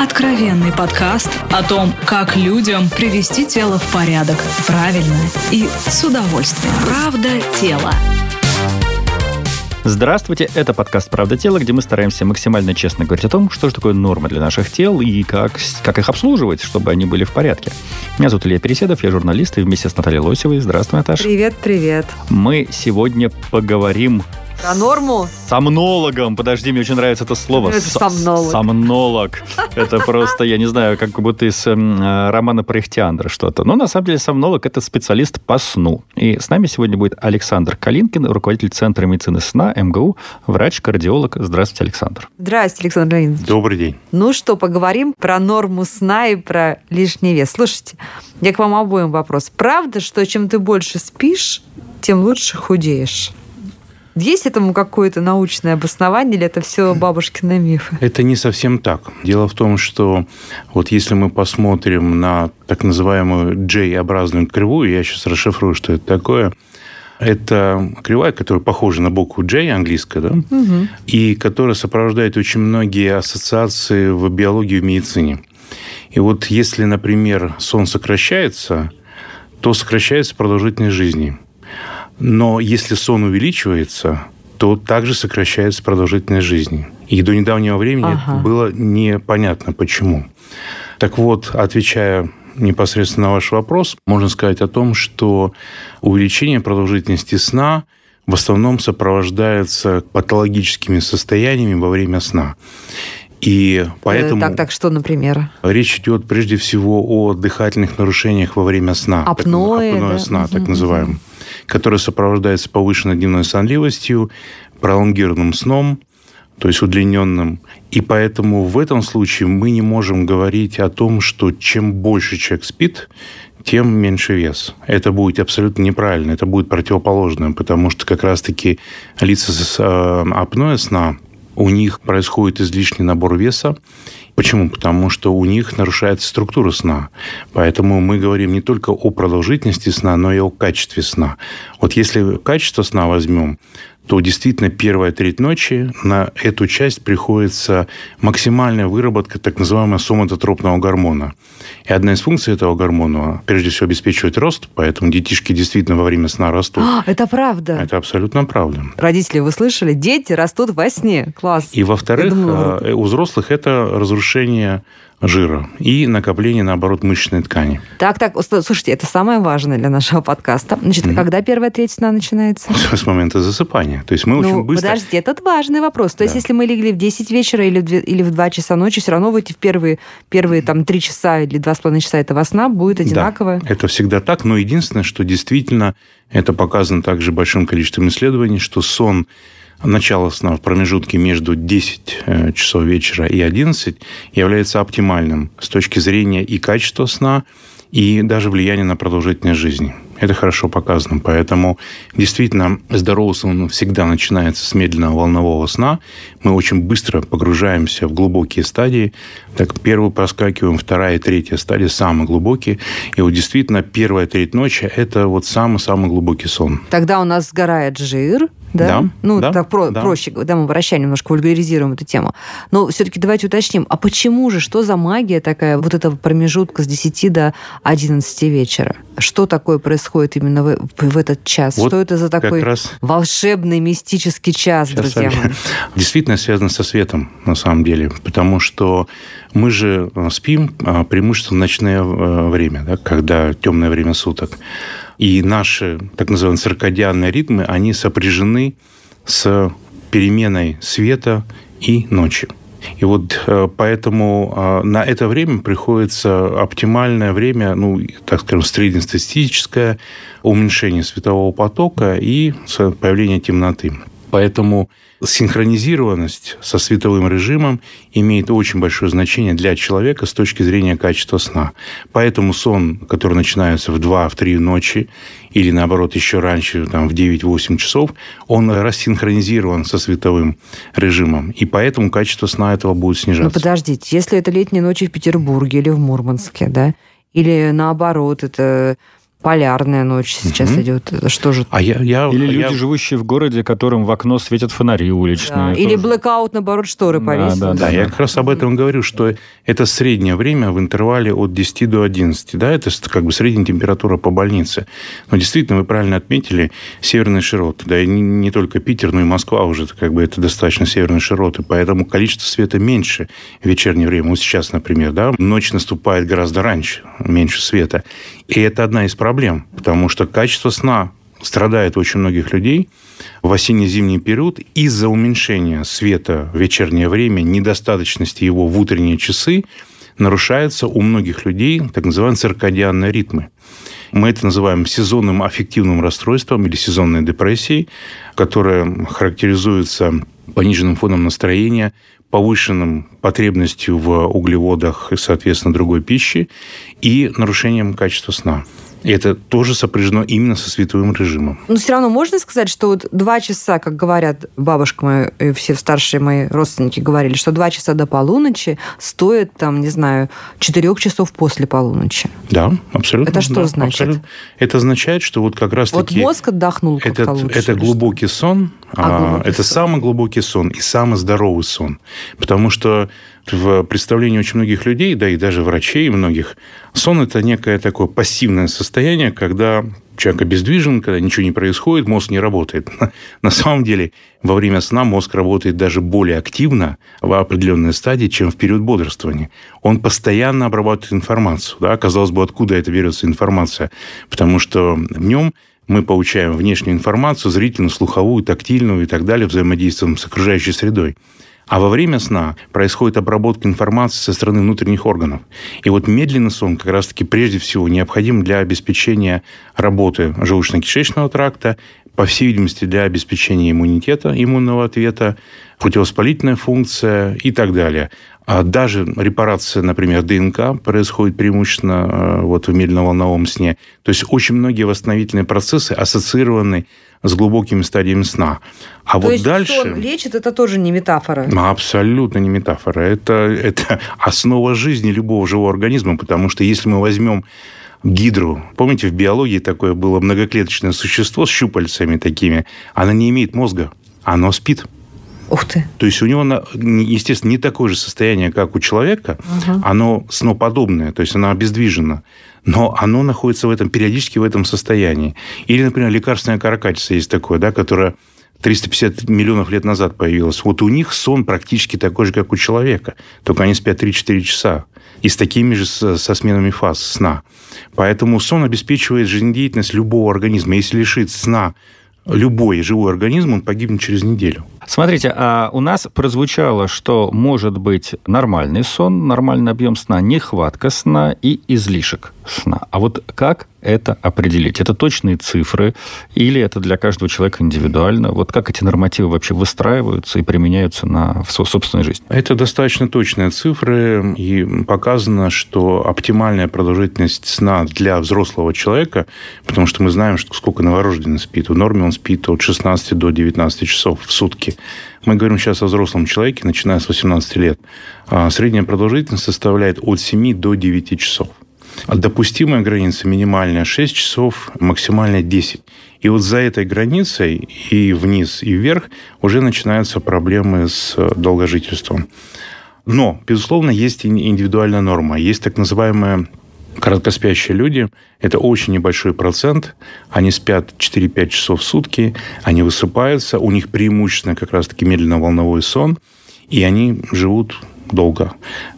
Откровенный подкаст о том, как людям привести тело в порядок правильно и с удовольствием. Правда тело. Здравствуйте, это подкаст «Правда тела», где мы стараемся максимально честно говорить о том, что же такое норма для наших тел и как, как их обслуживать, чтобы они были в порядке. Меня зовут Илья Переседов, я журналист и вместе с Натальей Лосевой. Здравствуй, Наташа. Привет, привет. Мы сегодня поговорим про норму? Сомнологом. Подожди, мне очень нравится это слово. Это сомнолог. Сомнолог. Это просто, я не знаю, как будто из эм, э, романа Прехтиандра что-то. Но на самом деле сомнолог – это специалист по сну. И с нами сегодня будет Александр Калинкин, руководитель Центра медицины сна МГУ, врач-кардиолог. Здравствуйте, Александр. Здравствуйте, Александр Леонидович. Добрый день. Ну что, поговорим про норму сна и про лишний вес. Слушайте, я к вам обоим вопрос. Правда, что чем ты больше спишь, тем лучше худеешь? Есть этому какое-то научное обоснование или это все бабушкины мифы? Это не совсем так. Дело в том, что вот если мы посмотрим на так называемую J-образную кривую, я сейчас расшифрую, что это такое, это кривая, которая похожа на букву J, английская, да, угу. и которая сопровождает очень многие ассоциации в биологии и в медицине. И вот если, например, сон сокращается, то сокращается продолжительность жизни. Но если сон увеличивается, то также сокращается продолжительность жизни. И до недавнего времени ага. было непонятно, почему. Так вот, отвечая непосредственно на ваш вопрос, можно сказать о том, что увеличение продолжительности сна в основном сопровождается патологическими состояниями во время сна. И поэтому... Так, так, что, например? Речь идет прежде всего о дыхательных нарушениях во время сна. Апноэ, апноэ да? сна, так называемым которая сопровождается повышенной дневной сонливостью, пролонгированным сном, то есть удлиненным. И поэтому в этом случае мы не можем говорить о том, что чем больше человек спит, тем меньше вес. Это будет абсолютно неправильно, это будет противоположное, потому что как раз-таки лица с э, апноэ сна, у них происходит излишний набор веса, Почему? Потому что у них нарушается структура сна. Поэтому мы говорим не только о продолжительности сна, но и о качестве сна. Вот если качество сна возьмем, то действительно первая треть ночи на эту часть приходится максимальная выработка так называемого соматотропного гормона. И одна из функций этого гормона, прежде всего, обеспечивать рост, поэтому детишки действительно во время сна растут. А, это правда? Это абсолютно правда. Родители, вы слышали? Дети растут во сне. Класс. И, во-вторых, э, у взрослых это разрушение жира и накопление, наоборот, мышечной ткани. Так, так, слушайте, это самое важное для нашего подкаста. Значит, mm-hmm. когда первая треть сна начинается? С момента засыпания. То есть мы ну, очень быстро... подождите, это важный вопрос. То да. есть если мы легли в 10 вечера или в, 2, или в 2 часа ночи, все равно в эти первые, первые там 3 часа или 2,5 часа этого сна будет одинаково? Да, это всегда так, но единственное, что действительно это показано также большим количеством исследований, что сон начало сна в промежутке между 10 э, часов вечера и 11 является оптимальным с точки зрения и качества сна, и даже влияния на продолжительность жизни. Это хорошо показано. Поэтому действительно здоровый сон всегда начинается с медленного волнового сна. Мы очень быстро погружаемся в глубокие стадии. Так, первую проскакиваем, вторая и третья стадия самые глубокие. И вот действительно первая треть ночи – это вот самый-самый глубокий сон. Тогда у нас сгорает жир, да? да ну, да, так про, да. проще, да, мы вращаем немножко, вульгаризируем эту тему. Но все-таки давайте уточним, а почему же, что за магия такая вот этого промежутка с 10 до 11 вечера? Что такое происходит именно в, в этот час? Вот что это за такой раз... волшебный, мистический час, Сейчас друзья мои? Действительно связано со светом, на самом деле, потому что мы же э, спим а, преимущественно в ночное э, время, да, когда темное время суток. И наши так называемые циркадианные ритмы, они сопряжены с переменой света и ночи. И вот э, поэтому э, на это время приходится оптимальное время, ну, так скажем, среднестатистическое уменьшение светового потока и появление темноты. Поэтому синхронизированность со световым режимом имеет очень большое значение для человека с точки зрения качества сна. Поэтому сон, который начинается в 2-3 ночи или, наоборот, еще раньше, там, в 9-8 часов, он рассинхронизирован со световым режимом. И поэтому качество сна этого будет снижаться. Ну, подождите, если это летние ночи в Петербурге или в Мурманске, да, или наоборот, это полярная ночь сейчас угу. идет. Что же? А я, я, Или люди, живущие в городе, которым в окно светят фонари уличные. Да. Или блэкаут, наоборот, шторы повесил. Да, да, да, да, я как раз об этом говорю, что это среднее время в интервале от 10 до 11. Да, это как бы средняя температура по больнице. Но действительно, вы правильно отметили, северные широты. Да, и не, не только Питер, но и Москва уже как бы это достаточно северные широты. Поэтому количество света меньше в вечернее время. Вот сейчас, например, да, ночь наступает гораздо раньше, меньше света. И это одна из проблем, потому что качество сна страдает очень многих людей в осенне-зимний период из-за уменьшения света в вечернее время, недостаточности его в утренние часы, нарушается у многих людей так называемые циркадианные ритмы. Мы это называем сезонным аффективным расстройством или сезонной депрессией, которая характеризуется пониженным фоном настроения, повышенным потребностью в углеводах и, соответственно, другой пищи и нарушением качества сна. И это тоже сопряжено именно со световым режимом. Но все равно можно сказать, что вот два часа, как говорят бабушка моя и все старшие мои родственники говорили, что два часа до полуночи стоит, там, не знаю, четырех часов после полуночи. Да, абсолютно. Это что да, значит? Абсолютно. Это означает, что вот как раз-таки... Вот мозг отдохнул как-то лучше. Это глубокий сон. А, а, глубокий это сон. самый глубокий сон и самый здоровый сон. Потому что в представлении очень многих людей, да и даже врачей многих, сон – это некое такое пассивное состояние, когда человек обездвижен, когда ничего не происходит, мозг не работает. На самом деле, во время сна мозг работает даже более активно в определенной стадии, чем в период бодрствования. Он постоянно обрабатывает информацию. Да? Казалось бы, откуда это берется информация? Потому что в нем мы получаем внешнюю информацию, зрительную, слуховую, тактильную и так далее, взаимодействуем с окружающей средой. А во время сна происходит обработка информации со стороны внутренних органов. И вот медленный сон как раз-таки прежде всего необходим для обеспечения работы желудочно-кишечного тракта, по всей видимости, для обеспечения иммунитета, иммунного ответа, противовоспалительная функция и так далее. А даже репарация, например, ДНК происходит преимущественно э, вот в медленно-волновом сне. То есть очень многие восстановительные процессы ассоциированы с глубокими стадиями сна. А То вот есть дальше... сон лечит, это тоже не метафора? Абсолютно не метафора. Это, это основа жизни любого живого организма, потому что если мы возьмем гидру. Помните, в биологии такое было многоклеточное существо с щупальцами такими. Оно не имеет мозга, оно спит. Ух ты. То есть у него, естественно, не такое же состояние, как у человека. Угу. Оно сноподобное, то есть оно обездвижено. Но оно находится в этом, периодически в этом состоянии. Или, например, лекарственная каракатица есть такое, да, которая 350 миллионов лет назад появилась. Вот у них сон практически такой же, как у человека. Только они спят 3-4 часа. И с такими же со сменами фаз сна. Поэтому сон обеспечивает жизнедеятельность любого организма. Если лишить сна любой живой организм, он погибнет через неделю. Смотрите, а у нас прозвучало, что может быть нормальный сон, нормальный объем сна, нехватка сна и излишек сна. А вот как это определить? Это точные цифры или это для каждого человека индивидуально? Вот как эти нормативы вообще выстраиваются и применяются на, в собственной жизни? Это достаточно точные цифры, и показано, что оптимальная продолжительность сна для взрослого человека, потому что мы знаем, что сколько новорожденный спит. В норме он спит от 16 до 19 часов в сутки. Мы говорим сейчас о взрослом человеке, начиная с 18 лет. А средняя продолжительность составляет от 7 до 9 часов. Допустимая граница минимальная 6 часов, максимальная 10. И вот за этой границей и вниз, и вверх уже начинаются проблемы с долгожительством. Но, безусловно, есть индивидуальная норма. Есть так называемая короткоспящие люди – это очень небольшой процент. Они спят 4-5 часов в сутки, они высыпаются, у них преимущественно как раз-таки медленно-волновой сон, и они живут долго.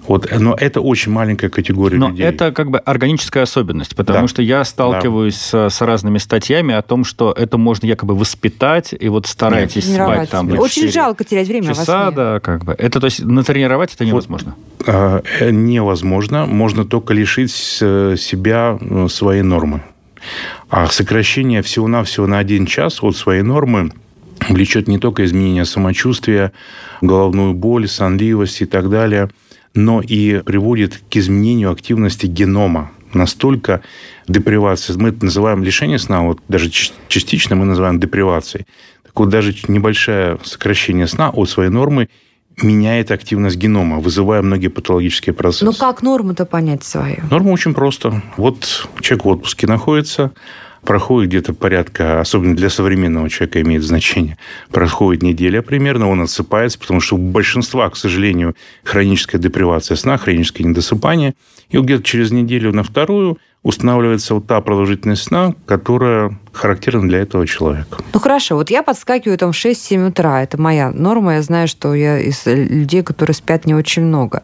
Вот, но это очень маленькая категория но людей. это как бы органическая особенность, потому да. что я сталкиваюсь да. с, с разными статьями о том, что это можно якобы воспитать, и вот старайтесь Нет, спать там. Очень жалко терять время часа, да, как бы. Это, то есть, натренировать это невозможно? Вот, э, невозможно. Можно только лишить э, себя э, своей нормы. А сокращение всего-навсего на один час от своей нормы влечет не только изменение самочувствия, головную боль, сонливость и так далее, но и приводит к изменению активности генома. Настолько депривация, мы это называем лишение сна, вот даже частично мы называем депривацией. Так вот, даже небольшое сокращение сна от своей нормы меняет активность генома, вызывая многие патологические процессы. Ну как норму-то понять свою? Норма очень просто. Вот человек в отпуске находится, проходит где-то порядка, особенно для современного человека имеет значение, проходит неделя примерно, он отсыпается, потому что у большинства, к сожалению, хроническая депривация сна, хроническое недосыпание, и где-то через неделю на вторую устанавливается вот та продолжительность сна, которая характерна для этого человека. Ну хорошо, вот я подскакиваю там в 6-7 утра, это моя норма, я знаю, что я из людей, которые спят не очень много.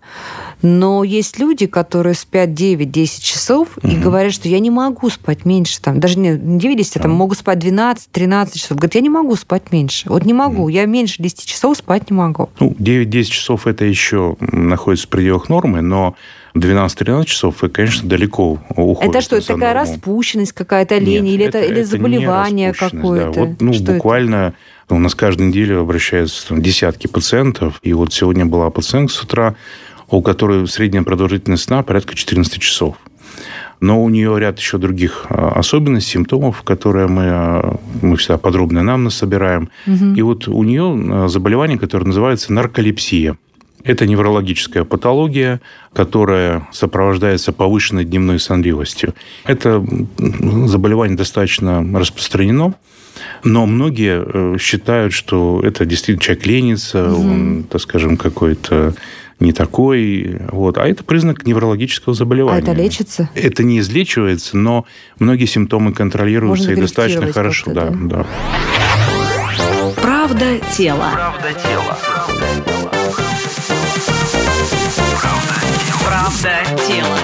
Но есть люди, которые спят 9-10 часов угу. и говорят, что я не могу спать меньше, там, даже не 9-10, а там могу спать 12-13 часов. Говорят, я не могу спать меньше. Вот не могу, угу. я меньше 10 часов спать не могу. Ну, 9-10 часов это еще находится в пределах нормы, но 12-13 часов, и, конечно, далеко уходит. Это что, это такая норму. распущенность какая-то, лень, Нет, или это, это или заболевание какое-то? Да. Вот, ну, что буквально это? у нас каждую неделю обращаются там, десятки пациентов, и вот сегодня была пациентка с утра, у которой средняя продолжительность сна порядка 14 часов. Но у нее ряд еще других а, особенностей, симптомов, которые мы, а, мы всегда подробно нам собираем. Угу. И вот у нее а, заболевание, которое называется нарколепсия. Это неврологическая патология, которая сопровождается повышенной дневной сонливостью. Это заболевание достаточно распространено, но многие э, считают, что это действительно человек ленится, угу. он, так скажем, какой-то не такой. Вот. А это признак неврологического заболевания. А это лечится? Это не излечивается, но многие симптомы контролируются Можно и достаточно хорошо. Да, да. Правда тела. Правда тела. Правда тела.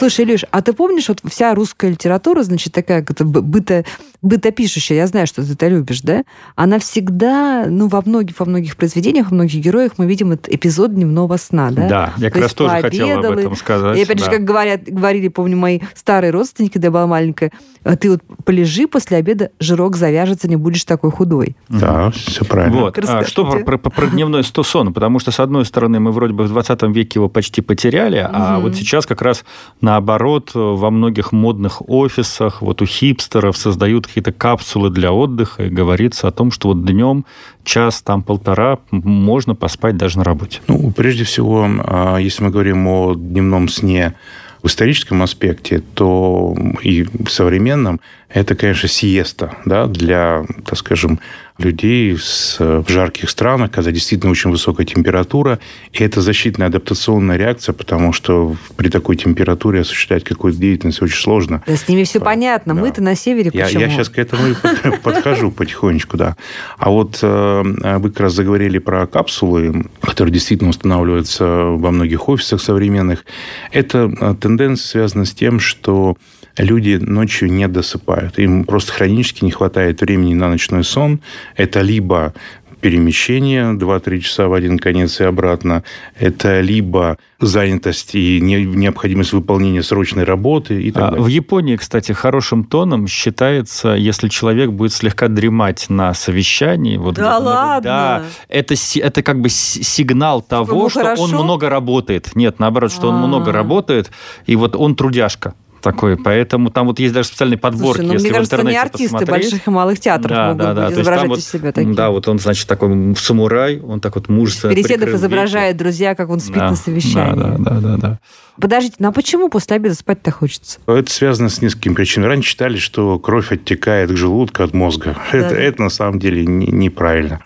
Слушай, Илюш, а ты помнишь, вот вся русская литература, значит, такая как-то быто, бытопишущая, я знаю, что ты это любишь, да? Она всегда, ну, во многих, во многих произведениях, во многих героях мы видим этот эпизод дневного сна, да? Да, я как раз тоже хотела об этом сказать. И опять да. же, как говорят, говорили, помню, мои старые родственники, когда я была маленькая, «А ты вот полежи после обеда, жирок завяжется, не будешь такой худой. Да, все правильно. Вот. А что про, про, про дневной сон? Потому что, с одной стороны, мы вроде бы в 20 веке его почти потеряли, угу. а вот сейчас как раз наоборот во многих модных офисах, вот у хипстеров создают какие-то капсулы для отдыха, и говорится о том, что вот днем час, там полтора можно поспать даже на работе. Ну, прежде всего, а, если мы говорим о дневном сне, в историческом аспекте, то и в современном это, конечно, сиеста да, для, так скажем, людей с, в жарких странах, когда действительно очень высокая температура. И это защитная адаптационная реакция, потому что при такой температуре осуществлять какую-то деятельность очень сложно. Да, с ними все понятно. Да. Мы-то на севере я, почему? Я сейчас к этому и подхожу потихонечку, да. А вот э, вы как раз заговорили про капсулы, которые действительно устанавливаются во многих офисах современных. Это э, тенденция связана с тем, что люди ночью не досыпают. Им просто хронически не хватает времени на ночной сон. Это либо перемещение 2-3 часа в один конец и обратно. Это либо занятость и необходимость выполнения срочной работы и так а далее. В Японии, кстати, хорошим тоном считается, если человек будет слегка дремать на совещании. Вот да ладно? Да, это, это как бы сигнал того, что хорошо? он много работает. Нет, наоборот, что А-а-а. он много работает, и вот он трудяжка такой, поэтому там вот есть даже специальные подборки, Слушай, ну, если мне кажется, в интернете не артисты посмотреть. больших и малых театров да, могут да, да. изображать вот, из себя такие. Да, вот он, значит, такой самурай, он так вот мужественно Переседов изображает друзья, как он спит да, на совещании. Да, да, да, да, да. Подождите, ну а почему после обеда спать-то хочется? Это связано с несколькими причинами. Раньше считали, что кровь оттекает к желудку от мозга. Да. Это, это на самом деле не, неправильно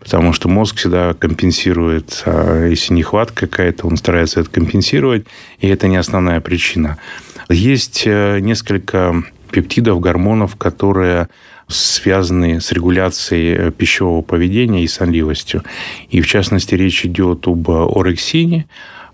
потому что мозг всегда компенсирует, а если нехватка какая-то, он старается это компенсировать, и это не основная причина. Есть э, несколько пептидов, гормонов, которые связаны с регуляцией э, пищевого поведения и сонливостью. И, в частности, речь идет об орексине,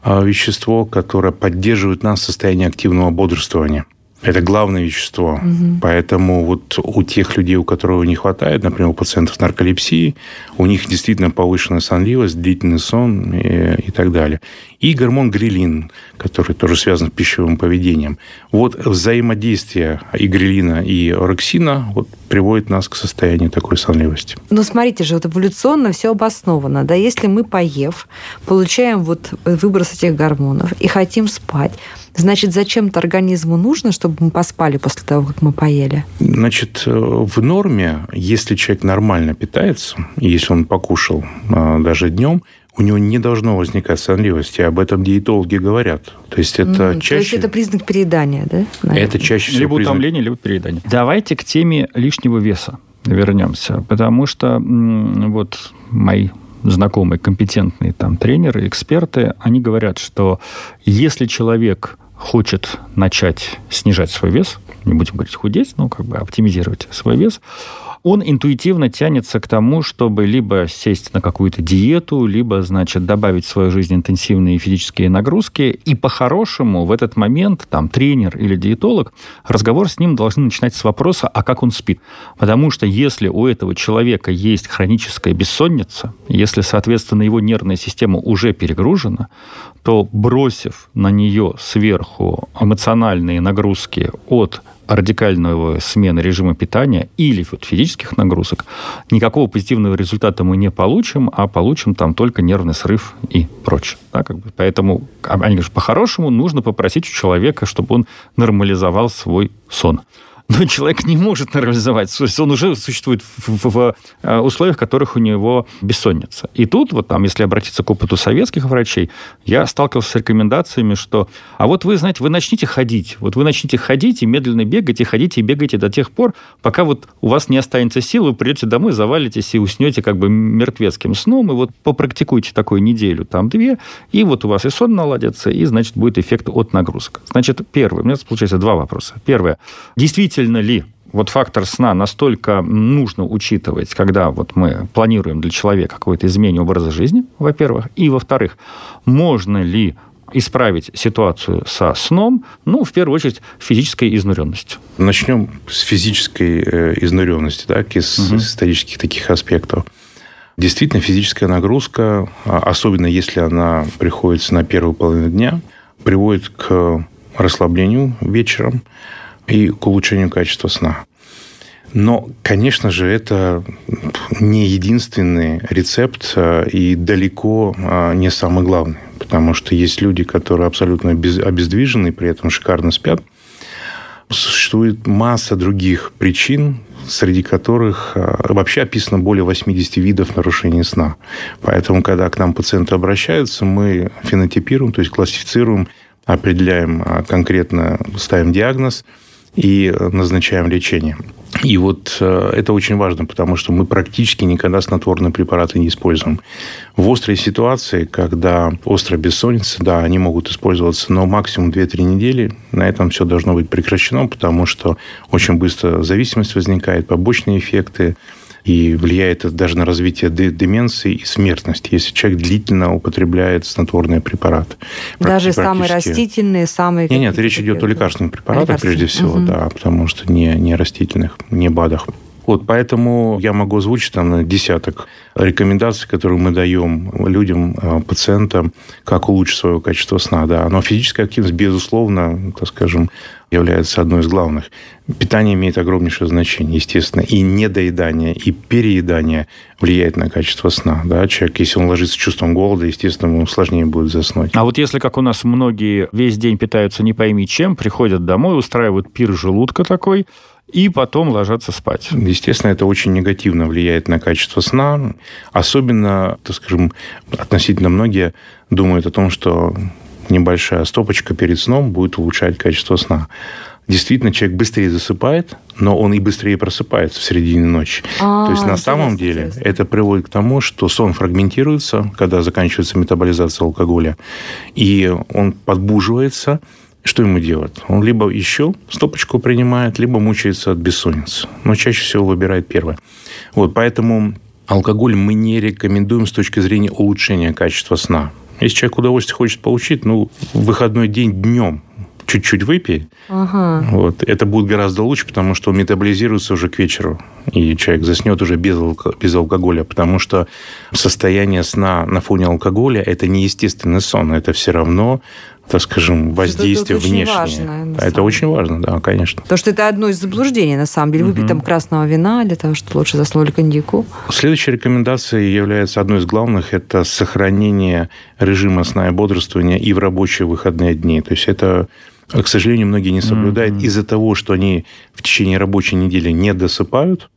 э, вещество, которое поддерживает нас в состоянии активного бодрствования. Это главное вещество. Угу. Поэтому вот у тех людей, у которых не хватает, например, у пациентов с нарколепсией, у них действительно повышенная сонливость, длительный сон и, и так далее. и гормон грилин, который тоже связан с пищевым поведением. Вот взаимодействие и грилина, и орексина вот, приводит нас к состоянию такой сонливости. Ну, смотрите же, вот эволюционно все обосновано. Да? Если мы, поев, получаем вот выброс этих гормонов и хотим спать, Значит, зачем-то организму нужно, чтобы мы поспали после того, как мы поели? Значит, э, в норме, если человек нормально питается, если он покушал э, даже днем, у него не должно возникать сонливости. Об этом диетологи говорят. То есть это mm, чаще... То есть это признак переедания, да? Наверное? Это чаще всего Либо признак... утомление, либо переедание. Давайте к теме лишнего веса вернемся. Потому что вот мои знакомые, компетентные там тренеры, эксперты, они говорят, что если человек хочет начать снижать свой вес, не будем говорить худеть, но как бы оптимизировать свой вес, он интуитивно тянется к тому, чтобы либо сесть на какую-то диету, либо, значит, добавить в свою жизнь интенсивные физические нагрузки. И по-хорошему в этот момент там тренер или диетолог, разговор с ним должны начинать с вопроса, а как он спит. Потому что если у этого человека есть хроническая бессонница, если, соответственно, его нервная система уже перегружена, то бросив на нее сверху эмоциональные нагрузки от радикального смены режима питания или вот физических нагрузок, никакого позитивного результата мы не получим, а получим там только нервный срыв и прочее. Да, как бы. Поэтому, они говорят, по-хорошему нужно попросить у человека, чтобы он нормализовал свой сон но человек не может нормализовать. То есть он уже существует в, в, в э, условиях, в которых у него бессонница. И тут, вот там, если обратиться к опыту советских врачей, я сталкивался с рекомендациями, что, а вот вы, знаете, вы начните ходить, вот вы начните ходить и медленно бегать, и ходите, и бегаете до тех пор, пока вот у вас не останется сил, вы придете домой, завалитесь и уснете как бы мертвецким сном, и вот попрактикуйте такую неделю, там две, и вот у вас и сон наладится, и, значит, будет эффект от нагрузок. Значит, первый, у меня получается два вопроса. Первое. Действительно, действительно ли вот фактор сна настолько нужно учитывать, когда вот мы планируем для человека какое-то изменение образа жизни, во-первых, и во-вторых, можно ли исправить ситуацию со сном, ну, в первую очередь, физической изнуренностью. Начнем с физической э, изнуренности, так, из угу. исторических таких аспектов. Действительно, физическая нагрузка, а, особенно если она приходится на первую половину дня, приводит к расслаблению вечером, и к улучшению качества сна. Но, конечно же, это не единственный рецепт а, и далеко а, не самый главный. Потому что есть люди, которые абсолютно обездвижены, при этом шикарно спят. Существует масса других причин, среди которых а, вообще описано более 80 видов нарушений сна. Поэтому, когда к нам пациенты обращаются, мы фенотипируем, то есть классифицируем, определяем конкретно, ставим диагноз – и назначаем лечение. И вот э, это очень важно, потому что мы практически никогда снотворные препараты не используем. В острой ситуации, когда острая бессонница, да, они могут использоваться, но максимум 2-3 недели на этом все должно быть прекращено, потому что очень быстро зависимость возникает, побочные эффекты, и влияет это даже на развитие деменции и смертности, если человек длительно употребляет снотворные препараты. Даже самые растительные, самые... Нет, нет, речь идет о лекарственных препаратах, прежде всего, угу. да, потому что не, не растительных, не БАДах. Вот, поэтому я могу озвучить там десяток рекомендаций, которые мы даем людям, э, пациентам, как улучшить свое качество сна. Да. Но физическая активность, безусловно, так скажем, является одной из главных. Питание имеет огромнейшее значение, естественно. И недоедание, и переедание влияет на качество сна. Да? Человек, если он ложится с чувством голода, естественно, ему сложнее будет заснуть. А вот если, как у нас многие весь день питаются не пойми чем, приходят домой, устраивают пир желудка такой, и потом ложатся спать. Естественно, это очень негативно влияет на качество сна. Особенно, так скажем, относительно многие думают о том, что небольшая стопочка перед сном будет улучшать качество сна. Действительно, человек быстрее засыпает, но он и быстрее просыпается в середине ночи. А, То есть на самом деле интересно. это приводит к тому, что сон фрагментируется, когда заканчивается метаболизация алкоголя, и он подбуживается, что ему делать? Он либо еще стопочку принимает, либо мучается от бессонницы. Но чаще всего выбирает первое. Вот, поэтому алкоголь мы не рекомендуем с точки зрения улучшения качества сна. Если человек удовольствие хочет получить, ну, в выходной день днем чуть-чуть выпей, ага. вот, это будет гораздо лучше, потому что он метаболизируется уже к вечеру, и человек заснет уже без, алко- без алкоголя, потому что состояние сна на фоне алкоголя – это не естественный сон, это все равно так скажем, воздействие это, это внешнее. Важно, это очень важно, да, конечно. Потому что это одно из заблуждений, на самом деле. Выпить угу. там красного вина для того, чтобы лучше заснули коньяку. Следующая рекомендация является одной из главных. Это сохранение режима сна и бодрствования и в рабочие выходные дни. То есть это к сожалению, многие не соблюдают mm-hmm. из-за того, что они в течение рабочей недели не досыпают,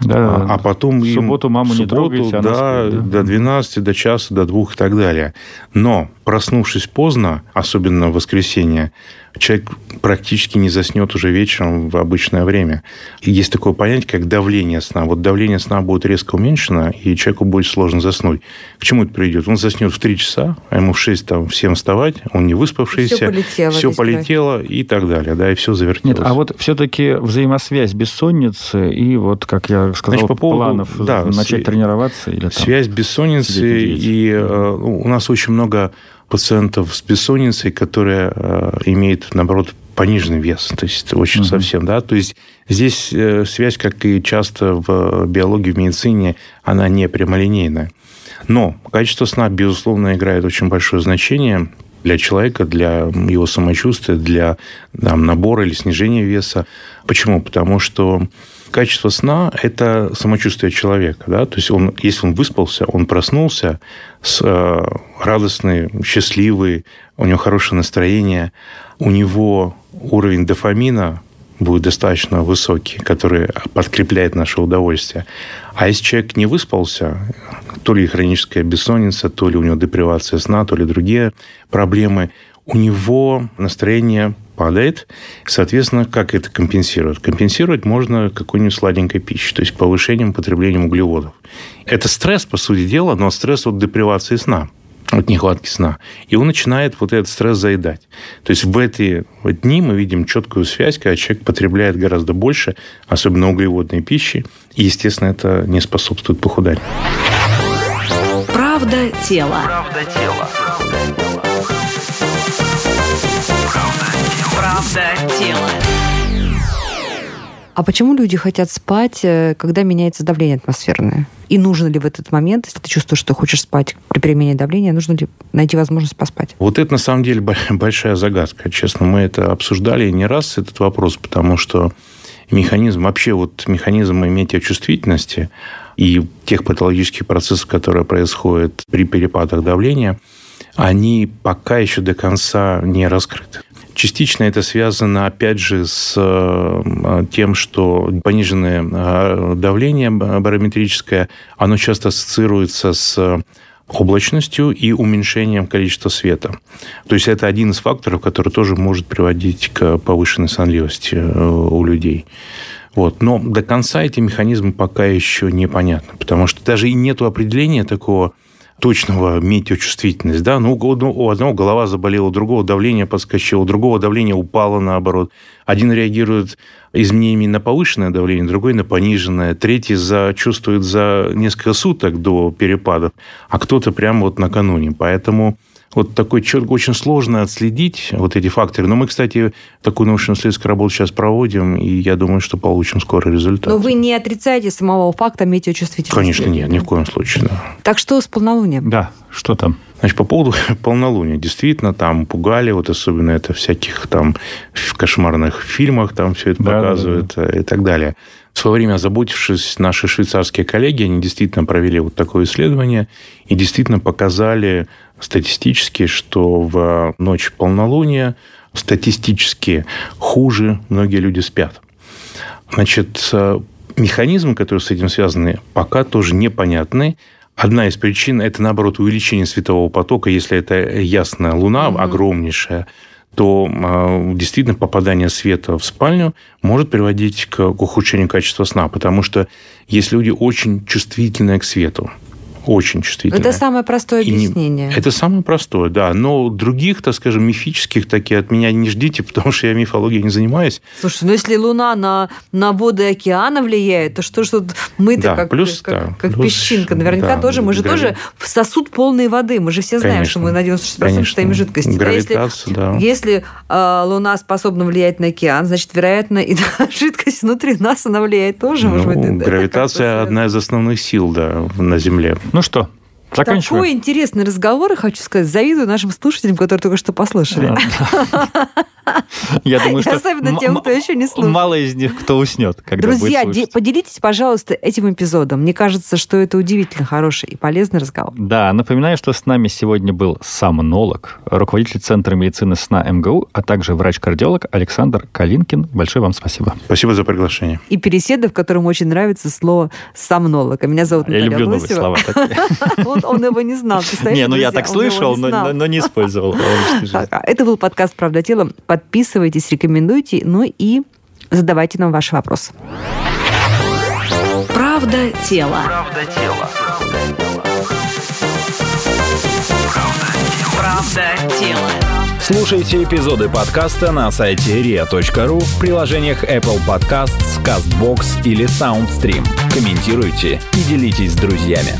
да, а, а потом в субботу маму в субботу, не трогайте, да, спит, да, до 12, до часа, до двух и так далее. Но проснувшись поздно, особенно в воскресенье, человек практически не заснет уже вечером в обычное время. И есть такое понятие, как давление сна. Вот давление сна будет резко уменьшено, и человеку будет сложно заснуть. К чему это приведет? Он заснет в 3 часа, а ему в 6 там, всем вставать, он не выспавшийся, все полетело, все полетело и так далее, да, и все завертелось. Нет, а вот все-таки взаимосвязь бессонницы и вот, как я сказал, Значит, по поводу, планов да, начать с... тренироваться? Или там, связь бессонницы, и э, у нас очень много пациентов с бессонницей, которые э, имеют, наоборот, пониженный вес, то есть очень угу. совсем, да, то есть здесь э, связь, как и часто в биологии, в медицине, она не прямолинейная. Но качество сна, безусловно, играет очень большое значение для человека, для его самочувствия, для там, набора или снижения веса. Почему? Потому что качество сна – это самочувствие человека. Да? То есть, он, если он выспался, он проснулся с, э, радостный, счастливый, у него хорошее настроение, у него уровень дофамина будет достаточно высокий, который подкрепляет наше удовольствие. А если человек не выспался, то ли хроническая бессонница, то ли у него депривация сна, то ли другие проблемы, у него настроение падает. Соответственно, как это компенсирует? Компенсировать можно какой-нибудь сладенькой пищей, то есть повышением потребления углеводов. Это стресс, по сути дела, но стресс от депривации сна от нехватки сна. И он начинает вот этот стресс заедать. То есть в эти дни мы видим четкую связь, когда человек потребляет гораздо больше, особенно углеводной пищи, и, естественно, это не способствует похуданию. Правда тела. Правда тела. Правда тела. А почему люди хотят спать, э, когда меняется давление атмосферное? И нужно ли в этот момент, если ты чувствуешь, что хочешь спать при перемене давления, нужно ли найти возможность поспать? Вот это на самом деле большая загадка, честно. Мы это обсуждали не раз, этот вопрос, потому что механизм, вообще вот механизм метеочувствительности и тех патологических процессов, которые происходят при перепадах давления, они пока еще до конца не раскрыты. Частично это связано, опять же, с э, тем, что пониженное э, давление барометрическое, оно часто ассоциируется с облачностью и уменьшением количества света. То есть это один из факторов, который тоже может приводить к повышенной сонливости э, у людей. Вот. Но до конца эти механизмы пока еще непонятны, потому что даже и нет определения такого точного метеочувствительность. Да? Ну, у одного голова заболела, у другого давление подскочило, у другого давление упало наоборот. Один реагирует изменениями на повышенное давление, другой на пониженное, третий за, чувствует за несколько суток до перепадов, а кто-то прямо вот накануне. Поэтому вот такой четко, очень сложно отследить вот эти факторы. Но мы, кстати, такую научно-исследовательскую работу сейчас проводим, и я думаю, что получим скоро результат. Но вы не отрицаете самого факта метеочувствительности? Конечно, нет, ни в коем случае. Да. Так что с полнолунием? Да, что там? Значит, по поводу полнолуния. Действительно, там пугали, вот особенно это всяких там в кошмарных фильмах там все это да, показывают да, да. и так далее. В свое время, озаботившись, наши швейцарские коллеги, они действительно провели вот такое исследование и действительно показали статистически, что в ночь полнолуния статистически хуже многие люди спят. Значит, э, механизмы, которые с этим связаны, пока тоже непонятны. Одна из причин – это, наоборот, увеличение светового потока. Если это ясная луна, mm-hmm. огромнейшая, то э, действительно попадание света в спальню может приводить к, к ухудшению качества сна, потому что есть люди очень чувствительные к свету, очень чувствительная. Это самое простое объяснение. Не... Это самое простое, да. Но других, так скажем, мифических такие от меня не ждите, потому что я мифологией не занимаюсь. Слушай, ну если Луна на, на воды океана влияет, то что что мы-то да, как, плюс, как, да, как плюс, песчинка? Наверняка да, тоже. Мы же тоже в сосуд полной воды. Мы же все знаем, конечно, что мы на 96% конечно. состоим жидкости. Гравитация, если, да. если э, Луна способна влиять на океан, значит, вероятно, и жидкость внутри нас она влияет тоже. Ну, может быть, гравитация одна из основных сил да, на Земле. Ну что, Заканчиваем. Такой интересный разговор, хочу сказать. Завидую нашим слушателям, которые только что послушали. Я думаю, что Особенно тем, кто еще не слушал. Мало из них кто уснет, когда Друзья, поделитесь, пожалуйста, этим эпизодом. Мне кажется, что это удивительно хороший и полезный разговор. Да, напоминаю, что с нами сегодня был сомнолог, руководитель Центра медицины сна МГУ, а также врач-кардиолог Александр Калинкин. Большое вам спасибо. Спасибо за приглашение. И переседа, в котором очень нравится слово сомнолог. А меня зовут Наталья Я люблю новые слова. Он его не знал. Не, ну я так слышал, но не использовал. Это был подкаст «Правда тела». Подписывайтесь, рекомендуйте, ну и задавайте нам ваши вопросы. Правда тела. Правда тела. Правда тела. Слушайте эпизоды подкаста на сайте ria.ru в приложениях Apple Podcasts, CastBox или SoundStream. Комментируйте и делитесь с друзьями.